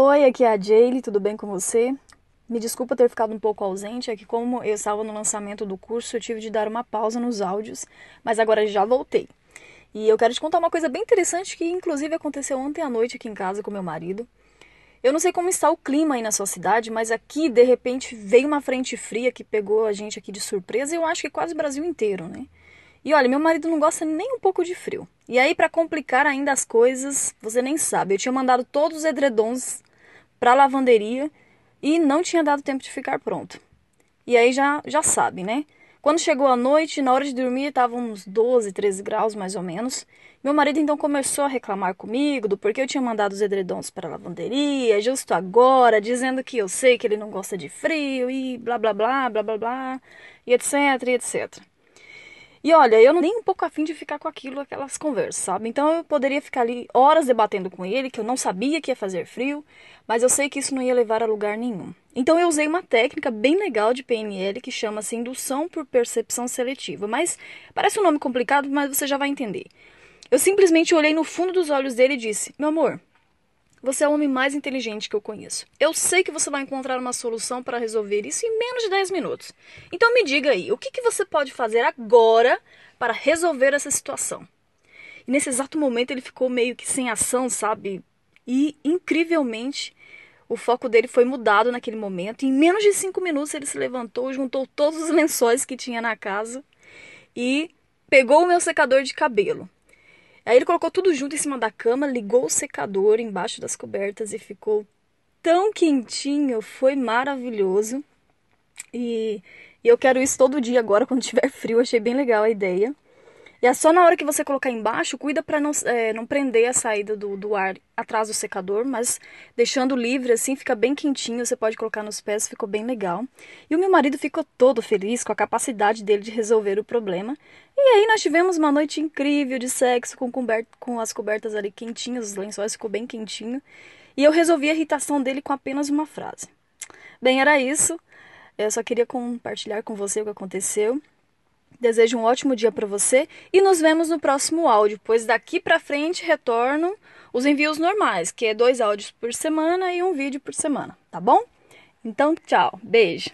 Oi, aqui é a Jaylee, tudo bem com você? Me desculpa ter ficado um pouco ausente, é que como eu estava no lançamento do curso, eu tive de dar uma pausa nos áudios, mas agora já voltei. E eu quero te contar uma coisa bem interessante que inclusive aconteceu ontem à noite aqui em casa com meu marido. Eu não sei como está o clima aí na sua cidade, mas aqui de repente veio uma frente fria que pegou a gente aqui de surpresa e eu acho que quase o Brasil inteiro, né? E olha, meu marido não gosta nem um pouco de frio. E aí, para complicar ainda as coisas, você nem sabe, eu tinha mandado todos os edredons para lavanderia e não tinha dado tempo de ficar pronto. E aí já já sabe, né? Quando chegou a noite, na hora de dormir, estava uns 12, 13 graus mais ou menos. Meu marido então começou a reclamar comigo do porquê eu tinha mandado os edredons para a lavanderia, justo agora, dizendo que eu sei que ele não gosta de frio e blá blá blá, blá blá blá, e etc, e etc. E olha, eu não nem um pouco afim de ficar com aquilo, aquelas conversas, sabe? Então eu poderia ficar ali horas debatendo com ele, que eu não sabia que ia fazer frio, mas eu sei que isso não ia levar a lugar nenhum. Então eu usei uma técnica bem legal de PNL que chama-se indução por percepção seletiva. Mas parece um nome complicado, mas você já vai entender. Eu simplesmente olhei no fundo dos olhos dele e disse: Meu amor, você é o homem mais inteligente que eu conheço. Eu sei que você vai encontrar uma solução para resolver isso em menos de 10 minutos. Então me diga aí, o que, que você pode fazer agora para resolver essa situação? E nesse exato momento ele ficou meio que sem ação, sabe? E incrivelmente o foco dele foi mudado naquele momento. Em menos de cinco minutos ele se levantou, juntou todos os lençóis que tinha na casa e pegou o meu secador de cabelo. Aí ele colocou tudo junto em cima da cama, ligou o secador embaixo das cobertas e ficou tão quentinho, foi maravilhoso. E, e eu quero isso todo dia agora quando tiver frio, achei bem legal a ideia. E é só na hora que você colocar embaixo, cuida para não, é, não prender a saída do, do ar atrás do secador, mas deixando livre assim, fica bem quentinho, você pode colocar nos pés, ficou bem legal. E o meu marido ficou todo feliz com a capacidade dele de resolver o problema. E aí nós tivemos uma noite incrível de sexo com, com as cobertas ali quentinhas, os lençóis ficou bem quentinho. E eu resolvi a irritação dele com apenas uma frase. Bem, era isso. Eu só queria compartilhar com você o que aconteceu. Desejo um ótimo dia para você e nos vemos no próximo áudio, pois daqui para frente retornam os envios normais, que é dois áudios por semana e um vídeo por semana, tá bom? Então, tchau, beijo.